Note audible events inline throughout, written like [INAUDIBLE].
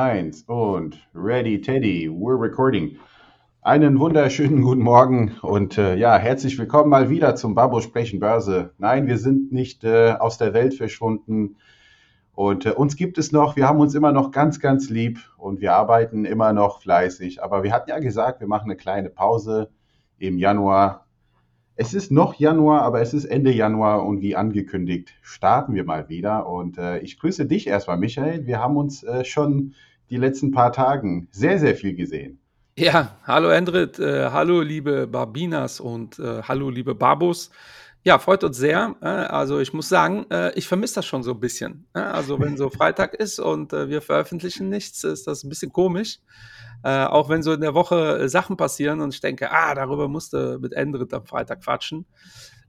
Eins und ready, Teddy, we're recording. Einen wunderschönen [LAUGHS] guten Morgen und äh, ja, herzlich willkommen mal wieder zum Babo Sprechen Börse. Nein, wir sind nicht äh, aus der Welt verschwunden und äh, uns gibt es noch, wir haben uns immer noch ganz, ganz lieb und wir arbeiten immer noch fleißig. Aber wir hatten ja gesagt, wir machen eine kleine Pause im Januar. Es ist noch Januar, aber es ist Ende Januar und wie angekündigt starten wir mal wieder. Und äh, ich grüße dich erstmal, Michael. Wir haben uns äh, schon die letzten paar Tagen sehr, sehr viel gesehen. Ja, hallo Endrit, äh, hallo liebe Barbinas und äh, hallo liebe Babos. Ja, freut uns sehr. Äh, also ich muss sagen, äh, ich vermisse das schon so ein bisschen. Also wenn so Freitag ist und wir veröffentlichen nichts, ist das ein bisschen komisch. Auch wenn so in der Woche Sachen passieren und ich denke, ah, darüber musste mit Endrit am Freitag quatschen.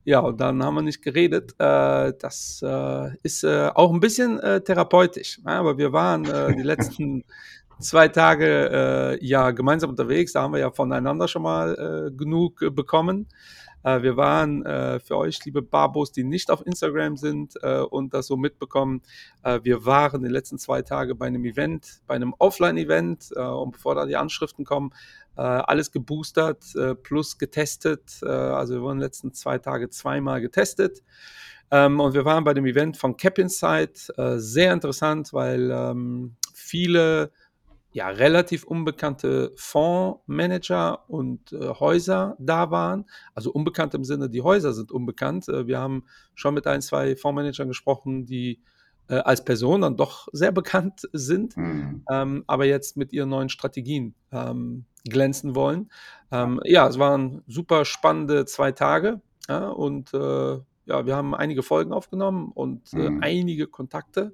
Ja, und dann haben wir nicht geredet. Äh, das äh, ist äh, auch ein bisschen therapeutisch. aber wir waren die [LAUGHS] letzten zwei Tage ja gemeinsam unterwegs. Da haben wir ja voneinander schon mal genug bekommen. Wir waren für euch, liebe Babos, die nicht auf Instagram sind und das so mitbekommen, wir waren die letzten zwei Tage bei einem Event, bei einem Offline-Event. und bevor da die Anschriften kommen, äh, alles geboostert äh, plus getestet. Äh, also wir wurden in den letzten zwei Tage zweimal getestet. Ähm, und wir waren bei dem Event von Cap Insight. Äh, sehr interessant, weil ähm, viele ja, relativ unbekannte Fondsmanager und äh, Häuser da waren. Also unbekannt im Sinne, die Häuser sind unbekannt. Äh, wir haben schon mit ein, zwei Fondsmanagern gesprochen, die äh, als Person dann doch sehr bekannt sind, mhm. ähm, aber jetzt mit ihren neuen Strategien ähm, glänzen wollen. Ähm, ja, es waren super spannende zwei Tage ja, und äh, ja, wir haben einige Folgen aufgenommen und äh, mhm. einige Kontakte.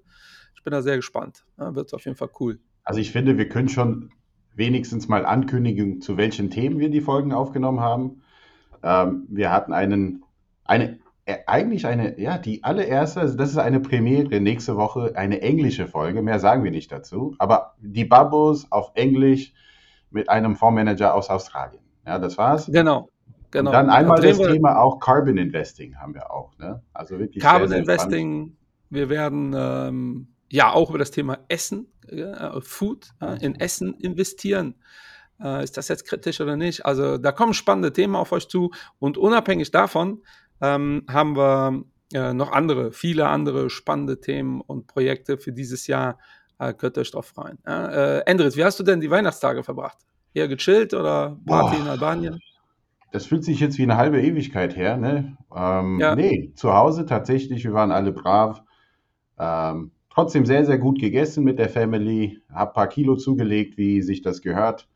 Ich bin da sehr gespannt. Ja, wird auf jeden Fall cool. Also ich finde, wir können schon wenigstens mal ankündigen, zu welchen Themen wir die Folgen aufgenommen haben. Ähm, wir hatten einen, eine äh, eigentlich eine, ja, die allererste, also das ist eine Premiere nächste Woche, eine englische Folge, mehr sagen wir nicht dazu, aber die Babos auf Englisch mit einem Fondsmanager aus Australien. Ja, das war's. Genau. Genau. Und dann einmal das Thema auch Carbon Investing haben wir auch. Ne? Also wirklich Carbon sehr, sehr Investing, wir werden ähm, ja auch über das Thema Essen, äh, Food, äh, in Essen investieren. Äh, ist das jetzt kritisch oder nicht? Also da kommen spannende Themen auf euch zu und unabhängig davon ähm, haben wir äh, noch andere, viele andere spannende Themen und Projekte für dieses Jahr. Äh, könnt ihr euch drauf freuen. Äh, Endrit, wie hast du denn die Weihnachtstage verbracht? Eher gechillt oder Party Boah. in Albanien? Das fühlt sich jetzt wie eine halbe Ewigkeit her, ne? Ähm, ja. Nee, zu Hause tatsächlich, wir waren alle brav. Ähm, trotzdem sehr, sehr gut gegessen mit der Family, hab paar Kilo zugelegt, wie sich das gehört.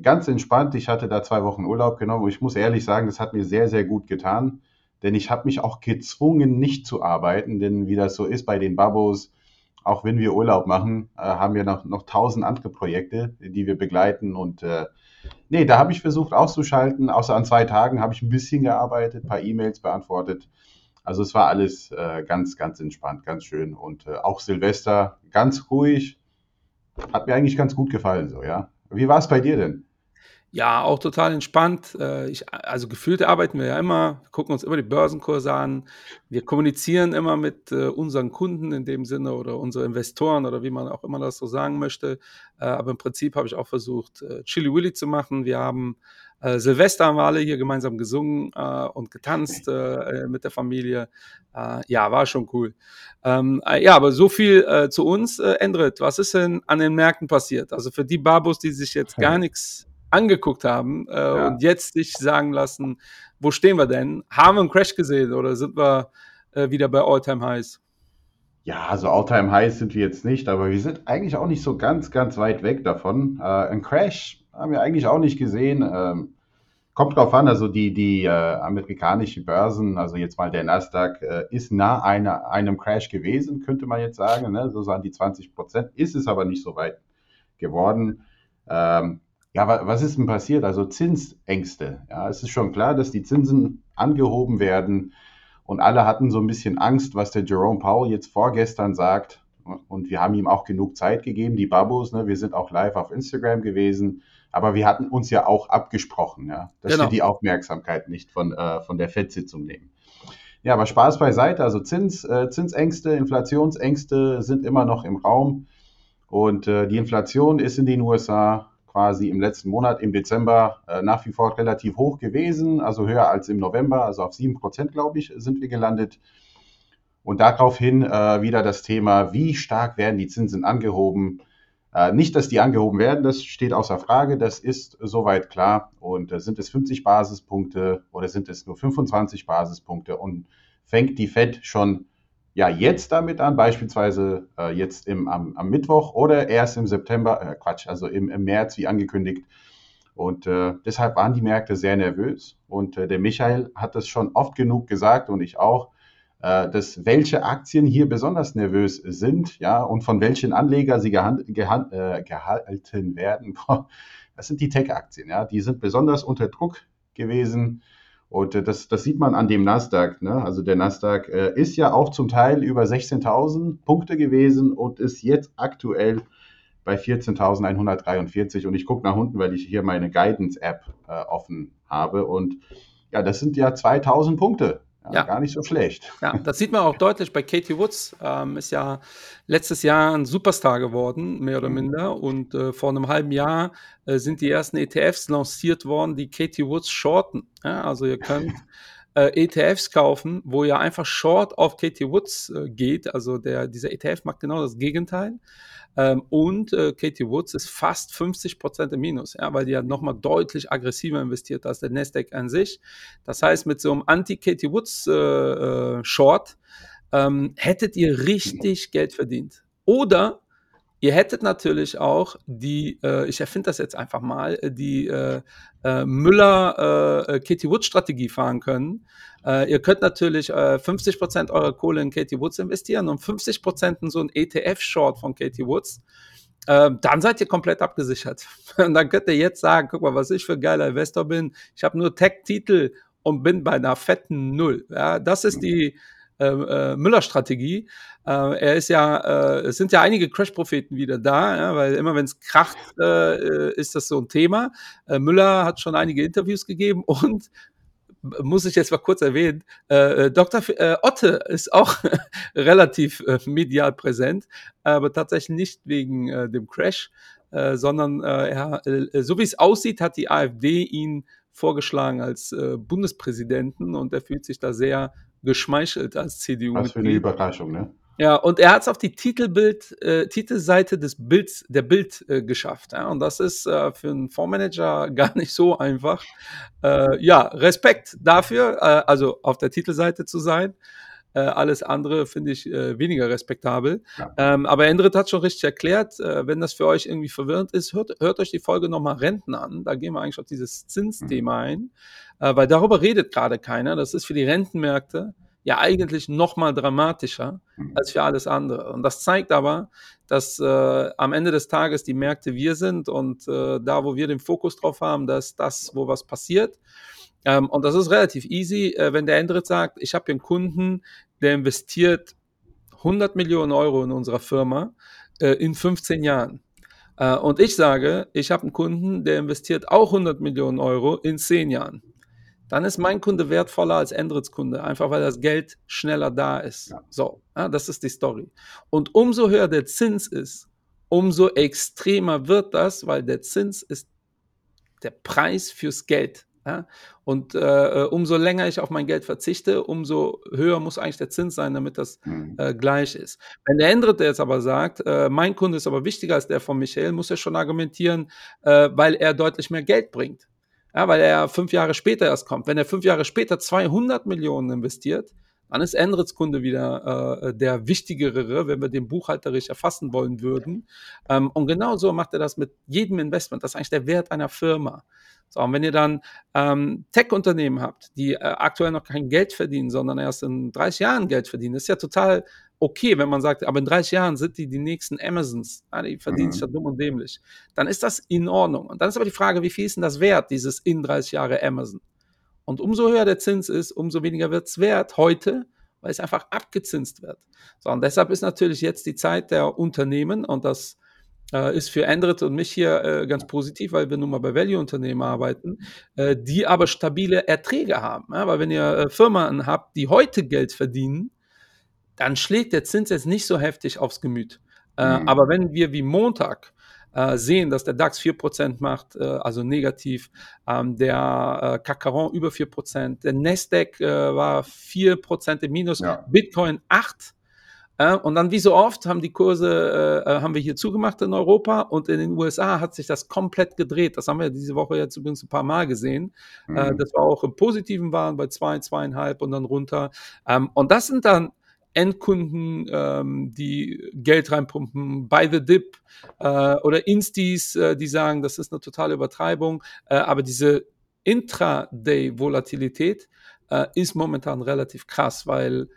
Ganz entspannt, ich hatte da zwei Wochen Urlaub genommen und ich muss ehrlich sagen, das hat mir sehr, sehr gut getan denn ich habe mich auch gezwungen, nicht zu arbeiten, denn wie das so ist bei den Babos, auch wenn wir Urlaub machen, äh, haben wir noch, noch tausend andere Projekte, die wir begleiten und äh, nee, da habe ich versucht auszuschalten, außer an zwei Tagen habe ich ein bisschen gearbeitet, paar E-Mails beantwortet. Also es war alles äh, ganz, ganz entspannt, ganz schön und äh, auch Silvester ganz ruhig. Hat mir eigentlich ganz gut gefallen so, ja. Wie war es bei dir denn? Ja, auch total entspannt. Äh, ich, also gefühlt arbeiten wir ja immer, gucken uns immer die Börsenkurse an. Wir kommunizieren immer mit äh, unseren Kunden in dem Sinne oder unsere Investoren oder wie man auch immer das so sagen möchte. Äh, aber im Prinzip habe ich auch versucht, Chili Willy zu machen. Wir haben äh, Silvester haben wir alle hier gemeinsam gesungen äh, und getanzt mit der Familie. ja, war schon cool. Ähm, ja, aber so viel zu uns. Endrit, was ist denn an den Märkten passiert? Also für die Babos, die sich jetzt gar [LAUGHS] nichts angeguckt haben äh, ja. und jetzt sich sagen lassen, wo stehen wir denn? Haben wir einen Crash gesehen oder sind wir äh, wieder bei Alltime Highs? Ja, also Alltime Highs sind wir jetzt nicht, aber wir sind eigentlich auch nicht so ganz, ganz weit weg davon. Äh, ein Crash haben wir eigentlich auch nicht gesehen. Ähm, kommt drauf an, also die, die äh, amerikanischen Börsen, also jetzt mal der Nasdaq, äh, ist nah einer, einem Crash gewesen, könnte man jetzt sagen. Ne? So sagen die 20 Prozent, ist es aber nicht so weit geworden. Ähm, ja, was ist denn passiert? Also Zinsängste. Ja, es ist schon klar, dass die Zinsen angehoben werden und alle hatten so ein bisschen Angst, was der Jerome Powell jetzt vorgestern sagt. Und wir haben ihm auch genug Zeit gegeben, die Babos. Ne? Wir sind auch live auf Instagram gewesen. Aber wir hatten uns ja auch abgesprochen, ja, dass genau. wir die Aufmerksamkeit nicht von, äh, von der FED-Sitzung nehmen. Ja, aber Spaß beiseite. Also Zins, äh, Zinsängste, Inflationsängste sind immer noch im Raum. Und äh, die Inflation ist in den USA quasi im letzten Monat, im Dezember, äh, nach wie vor relativ hoch gewesen, also höher als im November, also auf 7%, glaube ich, sind wir gelandet. Und daraufhin äh, wieder das Thema, wie stark werden die Zinsen angehoben? Äh, nicht, dass die angehoben werden, das steht außer Frage, das ist soweit klar. Und äh, sind es 50 Basispunkte oder sind es nur 25 Basispunkte? Und fängt die Fed schon ja jetzt damit an, beispielsweise äh, jetzt im, am, am, Mittwoch oder erst im September, äh, Quatsch, also im, im, März wie angekündigt. Und äh, deshalb waren die Märkte sehr nervös. Und äh, der Michael hat das schon oft genug gesagt und ich auch, dass welche Aktien hier besonders nervös sind, ja, und von welchen Anlegern sie gehan, gehan, äh, gehalten werden. [LAUGHS] Das sind die Tech-Aktien, ja, die sind besonders unter Druck gewesen. Und äh, das, das sieht man an dem Nasdaq. Ne? Also der Nasdaq äh, ist ja auch zum Teil über 16.000 Punkte gewesen und ist jetzt aktuell bei 14.143. Und ich gucke nach unten, weil ich hier meine Guidance-App äh, offen habe. Und ja, das sind ja 2.000 Punkte. Ja, ja, Gar nicht so schlecht. Ja, das sieht man auch deutlich bei Katie Woods. Ähm, ist ja letztes Jahr ein Superstar geworden, mehr oder mhm. minder. Und äh, vor einem halben Jahr äh, sind die ersten ETFs lanciert worden, die Katie Woods shorten. Ja, also ihr könnt [LAUGHS] äh, ETFs kaufen, wo ihr einfach short auf Katie Woods äh, geht. Also der, dieser ETF macht genau das Gegenteil. Ähm, und äh, Katie Woods ist fast 50 Prozent im Minus, ja, weil die ja nochmal deutlich aggressiver investiert als der Nasdaq an sich. Das heißt, mit so einem Anti-Katie Woods äh, äh, Short ähm, hättet ihr richtig Geld verdient. Oder Ihr hättet natürlich auch die, äh, ich erfinde das jetzt einfach mal, äh, die äh, äh, Müller-Katie äh, Woods-Strategie fahren können. Äh, ihr könnt natürlich äh, 50% eurer Kohle in Katie Woods investieren und 50% in so ein ETF-Short von Katie Woods. Ähm, dann seid ihr komplett abgesichert. [LAUGHS] Und dann könnt ihr jetzt sagen, guck mal, was ich für ein geiler Investor bin. Ich habe nur Tech-Titel und bin bei einer fetten Null. Ja, das ist die, äh, äh, Müller-Strategie. Äh, er ist ja, äh, es sind ja einige Crash-Propheten wieder da, ja, weil immer wenn es kracht, äh, ist das so ein Thema. Äh, Müller hat schon einige Interviews gegeben [LAUGHS] und muss ich jetzt mal kurz erwähnen, äh, Dr. Otte ist auch [LAUGHS] relativ äh, medial präsent, aber tatsächlich nicht wegen äh, dem Crash, sondern er, so wie es aussieht, hat die AfD ihn vorgeschlagen als Bundespräsidenten und er fühlt sich da sehr geschmeichelt als CDU. Was für eine Überraschung, ne? Ja, und er hat es auf die Titelbild, äh, Titelseite des Bilds, der Bild äh, geschafft. Ja? Und das ist äh, für einen Fondsmanager [LAUGHS] gar nicht so einfach. Äh, ja, Respekt dafür, äh, also auf der Titelseite zu sein. Äh, alles andere finde ich weniger respektabel. Ja. Ähm, aber Endrit hat schon richtig erklärt, wenn das für euch irgendwie verwirrend ist, hört, hört euch die Folge nochmal Renten an. Da gehen wir eigentlich auf dieses Zinsthema mhm. ein, weil darüber redet gerade keiner. Das ist für die Rentenmärkte ja eigentlich noch mal dramatischer mhm. als für alles andere. Und das zeigt aber, dass äh, am Ende des Tages die Märkte wir sind und äh, da, wo wir den Fokus drauf haben, dass das, wo was passiert. Ähm, und das ist relativ easy, äh, wenn der Endrit sagt, ich habe hier einen Kunden, der investiert 100 Millionen Euro in unserer Firma äh, in 15 Jahren. Äh, und ich sage, ich habe einen Kunden, der investiert auch 100 Millionen Euro in 10 Jahren dann ist mein Kunde wertvoller als Endrits Kunde, einfach weil das Geld schneller da ist. Ja. So, ja, das ist die Story. Und umso höher der Zins ist, umso extremer wird das, weil der Zins ist der Preis fürs Geld. Ja? Und äh, äh umso länger ich auf mein Geld verzichte, umso höher muss eigentlich der Zins sein, damit das mhm. äh, gleich ist. Wenn der Endrit jetzt aber sagt, äh, mein Kunde ist aber wichtiger als der von Michael, muss er schon argumentieren, äh, weil er deutlich mehr Geld bringt. Ja, weil er fünf Jahre später erst kommt. Wenn er fünf Jahre später 200 Millionen investiert, dann ist Endrits Kunde wieder äh, der wichtigere, wenn wir den buchhalterisch erfassen wollen würden. Ähm, und genau so macht er das mit jedem Investment. Das ist eigentlich der Wert einer Firma. So, und wenn ihr dann ähm, Tech-Unternehmen habt, die äh, aktuell noch kein Geld verdienen, sondern erst in 30 Jahren Geld verdienen, ist ja total okay, wenn man sagt, aber in 30 Jahren sind die die nächsten Amazons, ja, die verdienen sich mhm. ja dumm und dämlich, dann ist das in Ordnung. Und dann ist aber die Frage, wie viel ist denn das wert, dieses in 30 Jahre Amazon? Und umso höher der Zins ist, umso weniger wird es wert heute, weil es einfach abgezinst wird. So, und deshalb ist natürlich jetzt die Zeit der Unternehmen und das äh, ist für Endrit und mich hier äh, ganz positiv, weil wir nun mal bei Value-Unternehmen arbeiten, äh, die aber stabile Erträge haben. Ja? Weil wenn ihr äh, Firmen habt, die heute Geld verdienen, dann schlägt der Zins jetzt nicht so heftig aufs Gemüt. Äh, mhm. Aber wenn wir wie Montag äh, sehen, dass der DAX 4% macht, also negativ, ähm, der äh, Kakaron über 4%, der Nasdaq war 4% im Minus, ja. Bitcoin 8%. Äh, und dann, wie so oft, haben die Kurse, äh, haben wir hier zugemacht in Europa und in den USA hat sich das komplett gedreht. Das haben wir diese Woche jetzt übrigens ein paar Mal gesehen. Mhm. das war auch im Positiven waren bei zwei, zweieinhalb und dann runter. Ähm, und das sind dann Endkunden, ähm, die Geld reinpumpen, by the dip äh, oder Instis, äh, die sagen, das ist eine totale Übertreibung. Äh, aber diese Intraday-Volatilität äh, ist momentan relativ krass, weil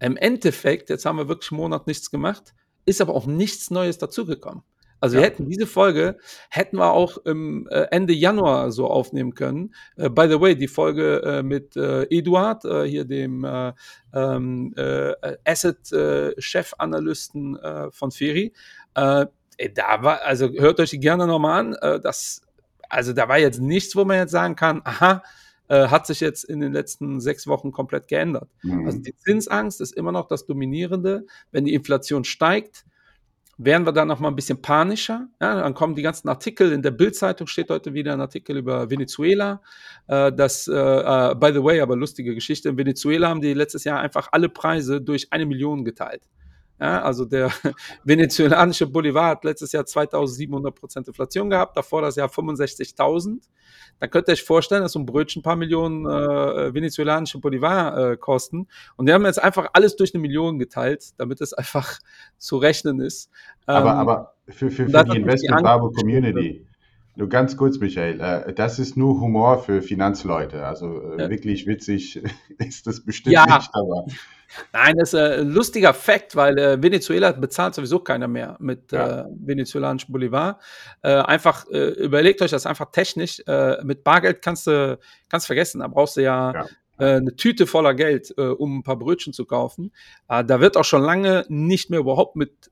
im Endeffekt, jetzt haben wir wirklich einen Monat nichts gemacht, ist aber auch nichts Neues dazugekommen. Also ja. wir hätten diese Folge, hätten wir auch im äh, Ende Januar so aufnehmen können. Äh, by the way, die Folge äh, mit äh, Eduard, äh, hier dem äh, ähm, Asset-Chef-Analysten von Feri, da war, also hört euch die gerne nochmal an. das, also da war jetzt nichts, wo man jetzt sagen kann, aha, hat sich jetzt in den letzten sechs Wochen komplett geändert. Mhm. Also die Zinsangst ist immer noch das Dominierende. Wenn die Inflation steigt, werden wir dann noch mal ein bisschen panischer. Ja, dann kommen die ganzen Artikel. In der Bildzeitung steht heute wieder ein Artikel über Venezuela. Äh, das, äh, uh, by the way, aber lustige Geschichte. In Venezuela haben die letztes Jahr einfach alle Preise durch eine Million geteilt. Ja, also der [LAUGHS] venezuelanische Bolivar hat letztes Jahr 2700 Prozent Inflation gehabt, davor das Jahr 65.000. Dann könnt ihr euch vorstellen, dass so ein Brötchen ein paar Millionen äh, venezuelanische Bolivar äh, kosten. Und die haben jetzt einfach alles durch eine Million geteilt, damit es einfach [LAUGHS] zu rechnen ist. Aber, ähm, aber für, für, für die Investment Bravo Community, nur ganz kurz, Michael, äh, das ist nur Humor für Finanzleute. Also äh, ja. wirklich witzig [LAUGHS] ist das bestimmt ja. nicht, aber. Nein, das ist ein lustiger Fakt, weil äh, Venezuela bezahlt sowieso keiner mehr mit ja. äh, venezolanischen Bolivar. Äh, einfach, äh, überlegt euch das einfach technisch. Äh, mit Bargeld kannst du kannst vergessen, da brauchst du ja, ja. Äh, eine Tüte voller Geld, um ein paar Brötchen zu kaufen. da wird auch schon lange nicht mehr überhaupt mit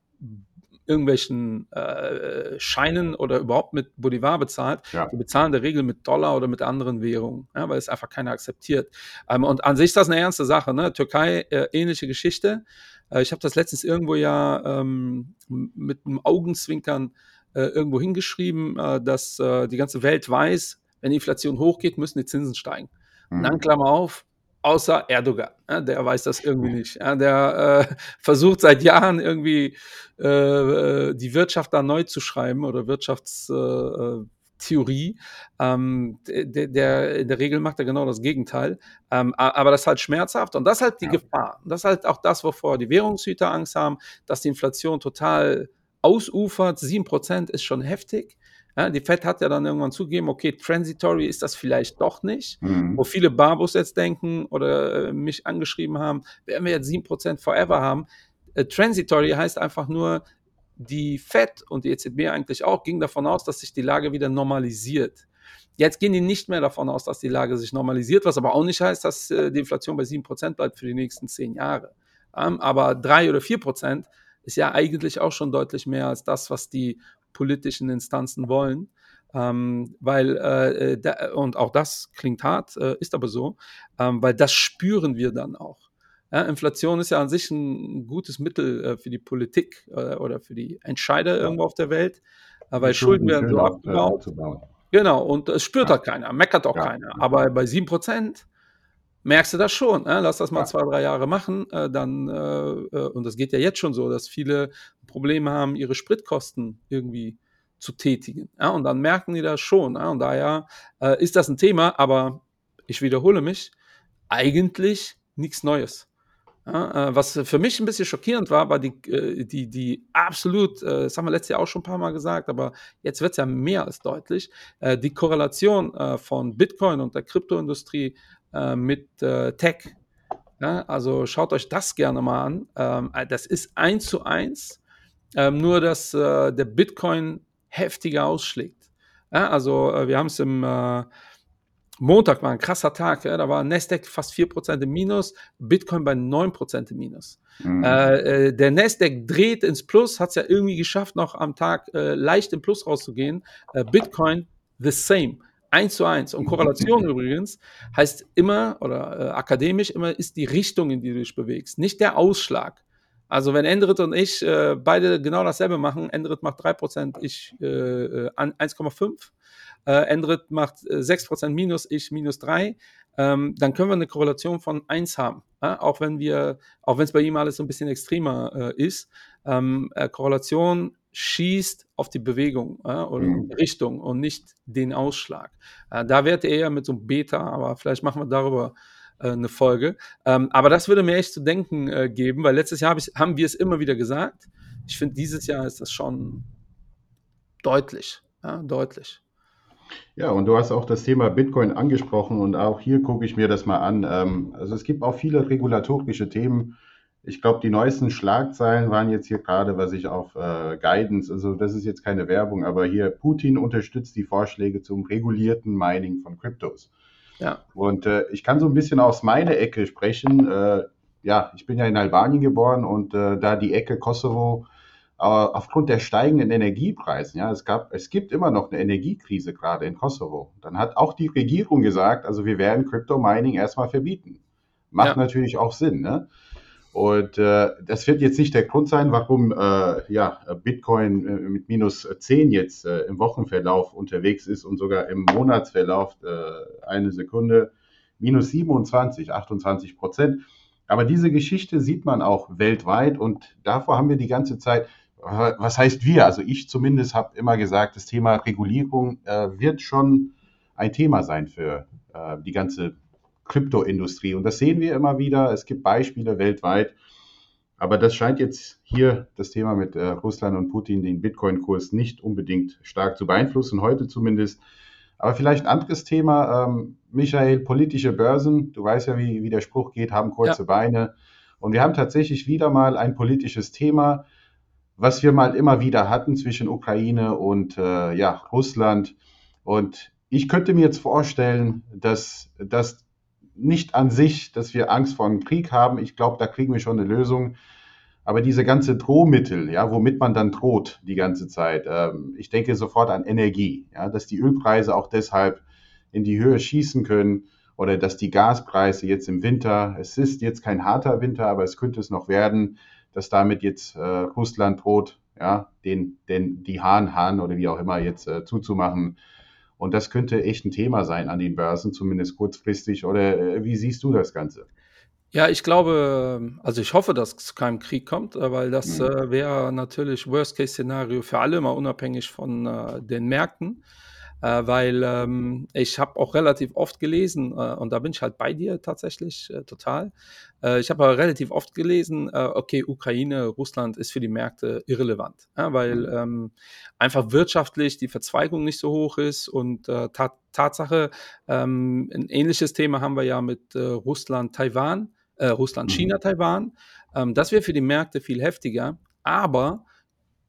irgendwelchen äh, Scheinen oder überhaupt mit Bolivar bezahlt. Ja. Die bezahlen in der Regel mit Dollar oder mit anderen Währungen, ja, weil es einfach keiner akzeptiert. Ähm, und an sich ist das eine ernste Sache. Ne? Türkei, äh, ähnliche Geschichte. Äh, ich habe das letztens irgendwo ja ähm, mit einem Augenzwinkern äh, irgendwo hingeschrieben, äh, dass äh, die ganze Welt weiß, wenn die Inflation hochgeht, müssen die Zinsen steigen. Mhm. Und dann Klammer auf, außer Erdogan. Ja, der weiß das irgendwie nicht. Ja, der äh, [LAUGHS] versucht seit Jahren irgendwie äh, äh die Wirtschaft da neu zu schreiben oder Wirtschaftstheorie. Äh, ähm, der, der, in der Regel macht er genau das Gegenteil. Ähm, aber das ist halt schmerzhaft und das ist halt die ja. Gefahr. Das ist halt auch das, wovor die Währungshüter Angst haben, dass die Inflation total ausufert. 7% ist schon heftig. Ja, die Fed hat ja dann irgendwann zugegeben, okay, transitory ist das vielleicht doch nicht. Mhm. Wo viele Barbos jetzt denken oder äh, mich angeschrieben haben, werden wir jetzt 7% forever haben. Äh, transitory heißt einfach nur, die Fed und die EZB eigentlich auch gingen davon aus, dass sich die Lage wieder normalisiert. Jetzt gehen die nicht mehr davon aus, dass die Lage sich normalisiert, was aber auch nicht heißt, dass äh, die Inflation bei 7% bleibt für die nächsten 10 Jahre. Ähm, aber 3 oder 4% ist ja eigentlich auch schon deutlich mehr als das, was die politischen Instanzen wollen. Ähm, weil, äh, äh, da, und auch das klingt hart, äh, ist aber so, ähm, weil das spüren wir dann auch. Ja, Inflation ist ja an sich ein gutes Mittel äh, für die Politik äh, oder für die Entscheider ja. irgendwo auf der Welt, äh, weil Schulden werden so abgebaut. Genau, und es spürt ja. halt keiner, meckert auch keiner. Aber bei 7% merkst du das schon. Äh? Lass das mal ja. zwei, drei Jahre machen, äh, dann, äh, äh, und das geht ja jetzt schon so, dass viele Probleme haben, ihre Spritkosten irgendwie zu tätigen. Ja? Und dann merken die das schon. Ja? Und daher äh, ist das ein Thema, aber ich wiederhole mich, eigentlich nichts Neues. Ja, äh, was für mich ein bisschen schockierend war, war die, die, die absolut, das haben wir letztes Jahr auch schon ein paar Mal gesagt, aber jetzt wird es ja mehr als deutlich, die Korrelation von Bitcoin und der Kryptoindustrie äh, mit äh, Tech. Ja, also schaut euch das gerne mal an. Ähm, äh, das ist eins zu eins, ähm, nur dass äh, der Bitcoin heftiger ausschlägt. Ja, also äh, wir haben es im Montag war ein krasser Tag, ja, da war Nasdaq fast 4% im Minus, Bitcoin bei 9% im Minus. Mhm. Äh, der Nasdaq dreht ins Plus, hat es ja irgendwie geschafft, noch am Tag äh, leicht im Plus rauszugehen. Äh, Bitcoin the same. Eins zu eins. Und Korrelation übrigens heißt immer, oder äh, akademisch immer, ist die Richtung, in die du dich bewegst, nicht der Ausschlag. Also wenn Endrit und ich äh, beide genau dasselbe machen, Endrit macht 3%, ich äh, 1,5%, äh, Endrit macht 6% äh, minus, ich minus 3, ähm, dann können wir eine Korrelation von 1 haben. Ja? Auch wenn wir, auch wenn es bei ihm alles so ein bisschen extremer äh, ist. Ähm, äh, Korrelation schießt auf die Bewegung äh, oder mhm. Richtung und nicht den Ausschlag. Äh, da wäre er eher mit so einem Beta, aber vielleicht machen wir darüber äh, eine Folge. Ähm, aber das würde mir echt zu denken äh, geben, weil letztes Jahr hab ich, haben wir es immer wieder gesagt. Ich finde, dieses Jahr ist das schon deutlich, ja, deutlich. Ja, und du hast auch das Thema Bitcoin angesprochen und auch hier gucke ich mir das mal an. Ähm, also es gibt auch viele regulatorische Themen. Ich glaube, die neuesten Schlagzeilen waren jetzt hier gerade, was ich auf äh, Guidance, also das ist jetzt keine Werbung, aber hier Putin unterstützt die Vorschläge zum regulierten Mining von Kryptos. Ja. Und äh, ich kann so ein bisschen aus meiner Ecke sprechen. Äh, ja, ich bin ja in Albanien geboren und äh, da die Ecke Kosovo aber aufgrund der steigenden Energiepreise, ja, es gab, es gibt immer noch eine Energiekrise gerade in Kosovo. Dann hat auch die Regierung gesagt, also wir werden Crypto Mining erstmal verbieten. Macht ja. natürlich auch Sinn, ne? Und äh, das wird jetzt nicht der Grund sein, warum äh, ja, Bitcoin äh, mit minus 10 jetzt äh, im Wochenverlauf unterwegs ist und sogar im Monatsverlauf äh, eine Sekunde minus 27, 28 Prozent. Aber diese Geschichte sieht man auch weltweit und davor haben wir die ganze Zeit was heißt wir? Also ich zumindest habe immer gesagt, das Thema Regulierung äh, wird schon ein Thema sein für äh, die ganze Kryptoindustrie. Und das sehen wir immer wieder. Es gibt Beispiele weltweit. Aber das scheint jetzt hier das Thema mit äh, Russland und Putin den Bitcoin-Kurs nicht unbedingt stark zu beeinflussen, heute zumindest. Aber vielleicht ein anderes Thema, ähm, Michael, politische Börsen, du weißt ja, wie, wie der Spruch geht, haben kurze ja. Beine. Und wir haben tatsächlich wieder mal ein politisches Thema, was wir mal immer wieder hatten zwischen Ukraine und äh, ja, Russland. Und ich könnte mir jetzt vorstellen, dass das nicht an sich, dass wir Angst vor einem Krieg haben. Ich glaube, da kriegen wir schon eine Lösung. Aber diese ganze Drohmittel, ja, womit man dann droht die ganze Zeit, ähm, ich denke sofort an Energie, ja, dass die Ölpreise auch deshalb in die Höhe schießen können oder dass die Gaspreise jetzt im Winter, es ist jetzt kein harter Winter, aber es könnte es noch werden, dass damit jetzt äh, Russland droht, ja, den, den, die Hahn, Hahn oder wie auch immer jetzt äh, zuzumachen. Und das könnte echt ein Thema sein an den Börsen, zumindest kurzfristig. Oder äh, wie siehst du das Ganze? Ja, ich glaube, also ich hoffe, dass es zu keinem Krieg kommt, weil das mhm. äh, wäre natürlich Worst-Case-Szenario für alle, mal unabhängig von äh, den Märkten äh, weil ähm, ich habe auch relativ oft gelesen, äh, und da bin ich halt bei dir tatsächlich äh, total. Äh, ich habe relativ oft gelesen, äh, okay, Ukraine, Russland ist für die Märkte irrelevant, weil mhm. ähm, einfach wirtschaftlich die Verzweigung nicht so hoch ist und äh, ta Tatsache, ähm, ein ähnliches Thema haben wir ja mit Russland, Taiwan, Russland, mhm. China, Taiwan. Ähm, das wäre für die Märkte viel heftiger, aber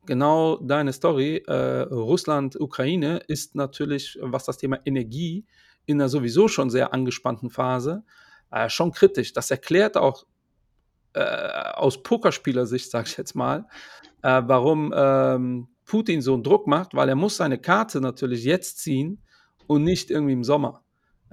genau deine Story, äh, Russland, Ukraine, ist natürlich, was das Thema Energie in einer sowieso schon sehr angespannten Phase, äh, schon kritisch. Das erklärt auch äh, aus Pokerspielersicht, sage ich jetzt mal, äh, warum ähm, Putin so einen Druck macht, weil er muss seine Karte natürlich jetzt ziehen und nicht irgendwie im Sommer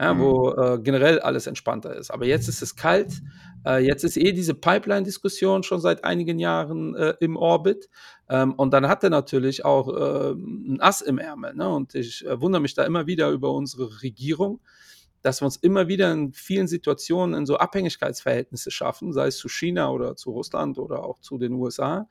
ja, mhm. wo äh, generell alles entspannter ist. Aber jetzt ist es kalt. Äh, jetzt ist eh diese Pipeline-Diskussion schon seit einigen Jahren äh, im Orbit. Ähm, und dann hat er natürlich auch äh, ein Ass im Ärmel. Ne? Und ich äh, wundere mich da immer wieder über unsere Regierung, dass wir uns immer wieder in vielen Situationen in so Abhängigkeitsverhältnisse schaffen, sei es zu China oder zu Russland oder auch zu den USA,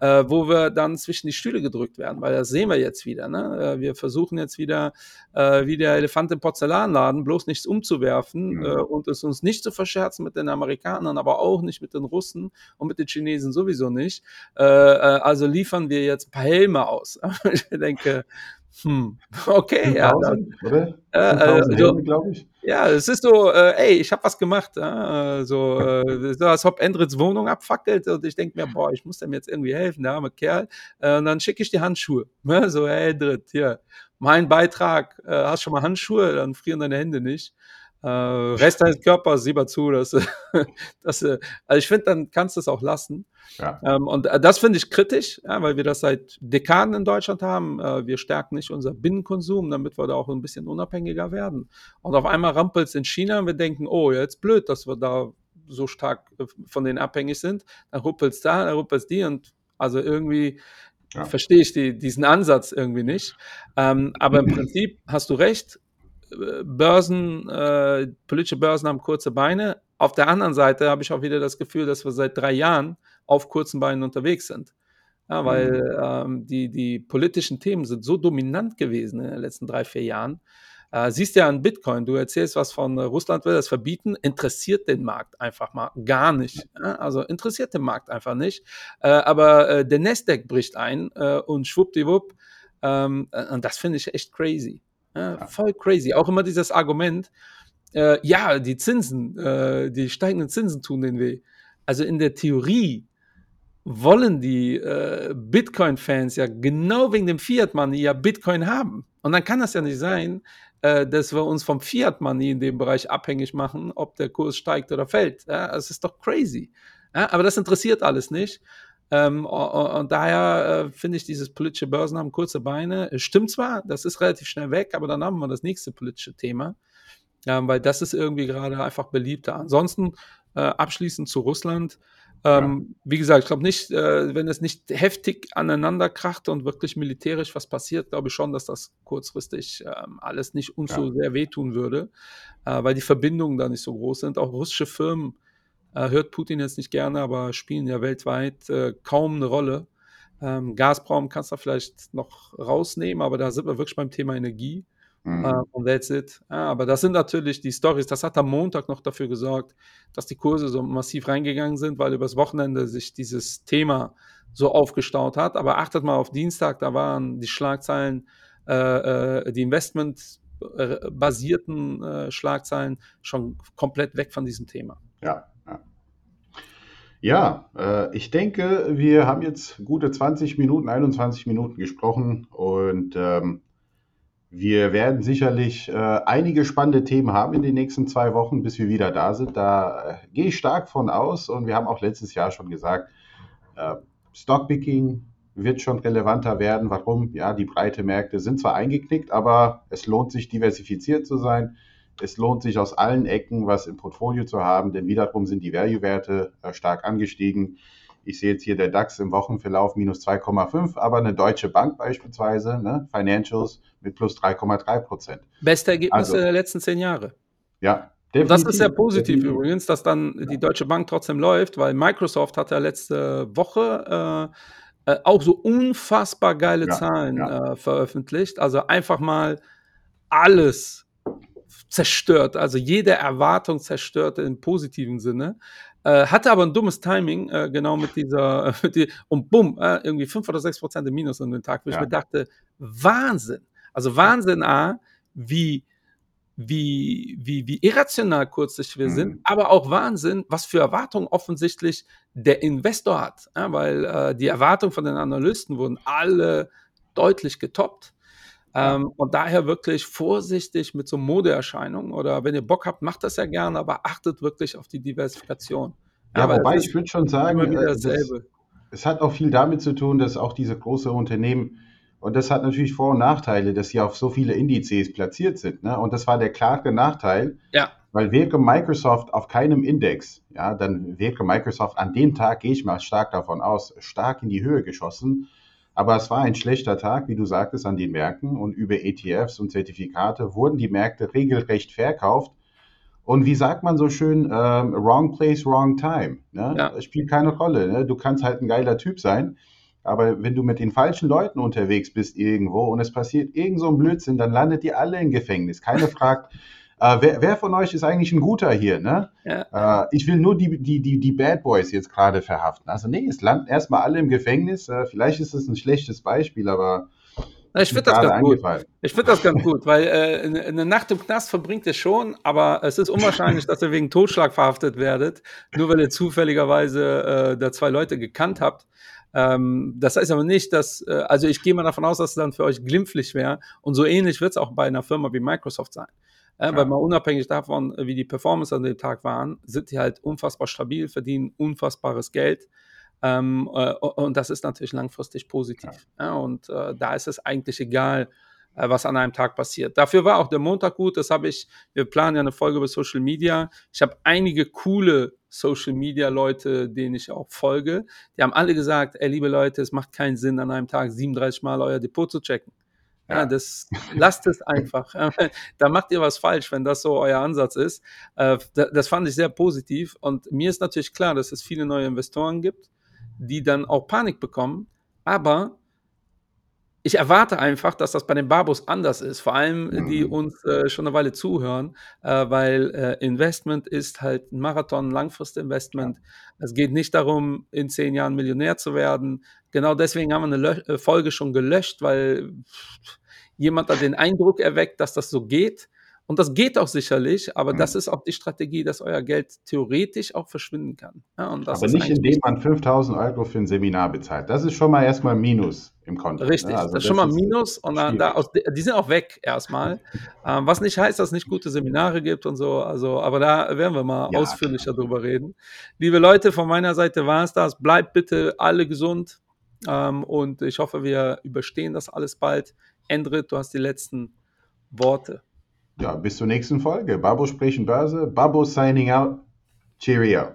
äh, wo wir dann zwischen die Stühle gedrückt werden, weil das sehen wir jetzt wieder. Ne? Äh, wir versuchen jetzt wieder äh, wie der Elefant im Porzellanladen bloß nichts umzuwerfen mhm. äh, und es uns nicht zu verscherzen mit den Amerikanern, aber auch nicht mit den Russen und mit den Chinesen sowieso nicht. Äh, äh, also liefern wir jetzt ein paar Helme aus. [LAUGHS] ich denke, hm, [LAUGHS] okay, ja. Dann, oder? Äh, äh, glaube ich. Ja, es ist so, äh, ey, ich habe was gemacht. Ja? So, äh, so, als ob Endrits Wohnung abfackelt und ich denke mir, boah, ich muss dem jetzt irgendwie helfen, der arme Kerl. Äh, und dann schicke ich die Handschuhe. [LAUGHS] Ne? So, hey, Endrit, hier, mein Beitrag, äh, hast schon mal Handschuhe, dann frieren deine Hände nicht. Äh, Rest deines Körpers, sieh mal zu, dass, [LAUGHS] dass also ich finde, dann kannst du es auch lassen. Ja. Ähm, und äh, das finde ich kritisch, ja, weil wir das seit Dekaden in Deutschland haben. Äh, wir stärken nicht unser Binnenkonsum, damit wir da auch ein bisschen unabhängiger werden. Und auf einmal rampelt es in China und wir denken, oh, jetzt blöd, dass wir da so stark äh, von denen abhängig sind. Dann ruppelt es da, dann ruppelt es die und also irgendwie ja. verstehe ich die, diesen Ansatz irgendwie nicht. Ähm, aber im [CLEARS THROAT] Prinzip hast du recht, äh, Börsen, äh, politische Börsen haben kurze Beine. Auf der anderen Seite habe ich auch wieder das Gefühl, dass wir seit drei Jahren auf kurzen Beinen unterwegs sind. Ja, weil mhm. ähm, die, die politischen Themen sind so dominant gewesen in den letzten drei, vier Jahren. Äh, siehst ja an Bitcoin, du erzählst was von äh, Russland will das verbieten, interessiert den Markt einfach mal gar nicht. Ja? Also interessiert den Markt einfach nicht. Äh, aber äh, der Nasdaq bricht ein äh, und schwuppdiwupp. Ähm, äh, und das finde ich echt crazy. Ja? Voll crazy. Auch immer dieses Argument, ja, die Zinsen, die steigenden Zinsen tun den weh. Also in der Theorie wollen die äh, Bitcoin-Fans ja genau wegen dem Fiat-Money ja Bitcoin haben. Und dann kann das ja nicht sein, äh, dass wir uns vom Fiat-Money in dem Bereich abhängig machen, ob der Kurs steigt oder fällt. Ja, das ist doch crazy. Ja, aber das interessiert alles nicht. Ähm, und daher äh, finde ich dieses politische Börsen haben kurze Beine. Stimmt zwar, das ist relativ schnell weg, aber dann haben wir das nächste politische Thema, ähm, weil das ist irgendwie gerade einfach beliebter. Ansonsten äh, abschließend zu Russland. Ähm, ja. Wie gesagt, ich glaube nicht, äh, wenn es nicht heftig aneinander kracht und wirklich militärisch was passiert, glaube ich schon, dass das kurzfristig ähm, alles nicht uns ja. so sehr wehtun würde, äh, weil die Verbindungen da nicht so groß sind. Auch russische Firmen äh, hört Putin jetzt nicht gerne, aber spielen ja weltweit äh, kaum eine Rolle. Ähm, Gazprom kannst du vielleicht noch rausnehmen, aber da sind wir wirklich beim Thema Energie. Mhm. Uh, und that's it. Ja, aber das sind natürlich die Stories. Das hat am Montag noch dafür gesorgt, dass die Kurse so massiv reingegangen sind, weil übers Wochenende sich dieses Thema so aufgestaut hat. Aber achtet mal auf Dienstag, da waren die Schlagzeilen, äh, äh, die investmentbasierten äh, Schlagzeilen schon komplett weg von diesem Thema. Ja, ja. Äh, ich denke, wir haben jetzt gute 20 Minuten, 21 Minuten gesprochen und ähm, wir werden sicherlich äh, einige spannende Themen haben in den nächsten zwei Wochen, bis wir wieder da sind. Da äh, gehe ich stark von aus und wir haben auch letztes Jahr schon gesagt, äh, Stockpicking wird schon relevanter werden. Warum? Ja, die breite Märkte sind zwar eingeknickt, aber es lohnt sich, diversifiziert zu sein. Es lohnt sich aus allen Ecken was im Portfolio zu haben, denn wiederum sind die Value-Werte äh, stark angestiegen. Ich sehe jetzt hier der DAX im Wochenverlauf minus 2,5, aber eine Deutsche Bank beispielsweise, ne, Financials mit plus 3,3 Prozent. Beste Ergebnisse also, der letzten zehn Jahre. Ja, Definitiv. Das ist sehr positiv definitiv. übrigens, dass dann ja. die Deutsche Bank trotzdem läuft, weil Microsoft hat ja letzte Woche äh, äh, auch so unfassbar geile ja, Zahlen ja. Äh, veröffentlicht. Also einfach mal alles zerstört, also jede Erwartung zerstört im positiven Sinne. Äh, hatte aber ein dummes Timing, äh, genau mit dieser, [LAUGHS] mit die, und bumm, äh, irgendwie 5 oder 6 Prozent im Minus an den Tag, wo ja. ich mir dachte, Wahnsinn. Also Wahnsinn A, wie, wie, wie, wie irrational kurzsichtig wir mhm. sind, aber auch Wahnsinn, was für Erwartungen offensichtlich der Investor hat. Ja, weil äh, die Erwartungen von den Analysten wurden alle deutlich getoppt. Ähm, und daher wirklich vorsichtig mit so Modeerscheinungen oder wenn ihr Bock habt, macht das ja gerne, aber achtet wirklich auf die Diversifikation. Ja, ja wobei ich würde schon sagen, äh, dasselbe. es hat auch viel damit zu tun, dass auch diese großen Unternehmen, und das hat natürlich Vor- und Nachteile, dass sie auf so viele Indizes platziert sind. Ne? Und das war der klare Nachteil. Ja. Weil wäre Microsoft auf keinem Index, ja, dann wäre Microsoft an dem Tag, gehe ich mal stark davon aus, stark in die Höhe geschossen. Aber es war ein schlechter Tag, wie du sagtest, an den Märkten und über ETFs und Zertifikate wurden die Märkte regelrecht verkauft. Und wie sagt man so schön, ähm, wrong place, wrong time. Ne? Ja. Das spielt keine Rolle. Ne? Du kannst halt ein geiler Typ sein, aber wenn du mit den falschen Leuten unterwegs bist irgendwo und es passiert irgend so ein Blödsinn, dann landet ihr alle im Gefängnis. Keiner [LAUGHS] fragt, äh, wer, wer, von euch ist eigentlich ein guter hier? Ne? Ja. Äh, ich will nur die, die, die, die Bad Boys jetzt gerade verhaften. Also nee, es landen erstmal alle im Gefängnis. Äh, vielleicht ist das ein schlechtes Beispiel, aber ich finde das ganz gut. Ich finde das ganz gut, weil äh, eine Nacht im Knast verbringt es schon, aber es ist unwahrscheinlich, dass ihr wegen Totschlag verhaftet werdet, nur weil ihr zufälligerweise äh, da zwei Leute gekannt habt. Ähm, das heißt aber nicht, dass, äh, also ich gehe mal davon aus, dass es dann für euch glimpflich wäre und so ähnlich wird es auch bei einer Firma wie Microsoft sein. Äh, weil mal unabhängig davon, wie die Performance an dem Tag waren, sind die halt unfassbar stabil, verdienen unfassbares Geld. Ähm, äh, und das ist natürlich langfristig positiv. Ja. Ja, und äh, da ist es eigentlich egal, äh, was an einem Tag passiert. Dafür war auch der Montag gut. Das habe ich, wir planen ja eine Folge über Social Media. Ich habe einige coole Social Media Leute, denen ich auch folge. Die haben alle gesagt, ey, liebe Leute, es macht keinen Sinn, an einem Tag 37 Mal euer Depot zu checken. Ja, das lasst es einfach. [LAUGHS] da macht ihr was falsch, wenn das so euer Ansatz ist. Äh, das fand ich sehr positiv. Und mir ist natürlich klar, dass es viele neue Investoren gibt, die dann auch Panik bekommen. Aber ich erwarte einfach, dass das bei den Babos anders ist, vor allem die mhm. uns äh, schon eine Weile zuhören, äh, weil äh, Investment ist halt ein Marathon, ein Langfristinvestment. Ja. Es geht nicht darum, in zehn Jahren Millionär zu werden. Genau deswegen haben wir eine Lö äh, Folge schon gelöscht, weil jemand hat den Eindruck erweckt, dass das so geht. Und das geht auch sicherlich, aber mhm. das ist auch die Strategie, dass euer Geld theoretisch auch verschwinden kann. Ja, aber nicht, indem man 5000 Euro für ein Seminar bezahlt. Das ist schon mal erstmal Minus im Konto. Ne? Richtig, ne? also das ist schon mal Minus und dann da aus, die sind auch weg erstmal. [LAUGHS] ähm, was nicht heißt, dass es nicht gute Seminare gibt und so. Also, aber da werden wir mal ja, ausführlicher klar. drüber reden. Liebe Leute, von meiner Seite war es das. Bleibt bitte alle gesund ähm, und ich hoffe, wir überstehen das alles bald. Endrit, du hast die letzten Worte. Ja, bis zur nächsten Folge. Babo sprechen Börse. Babo signing out. Cheerio.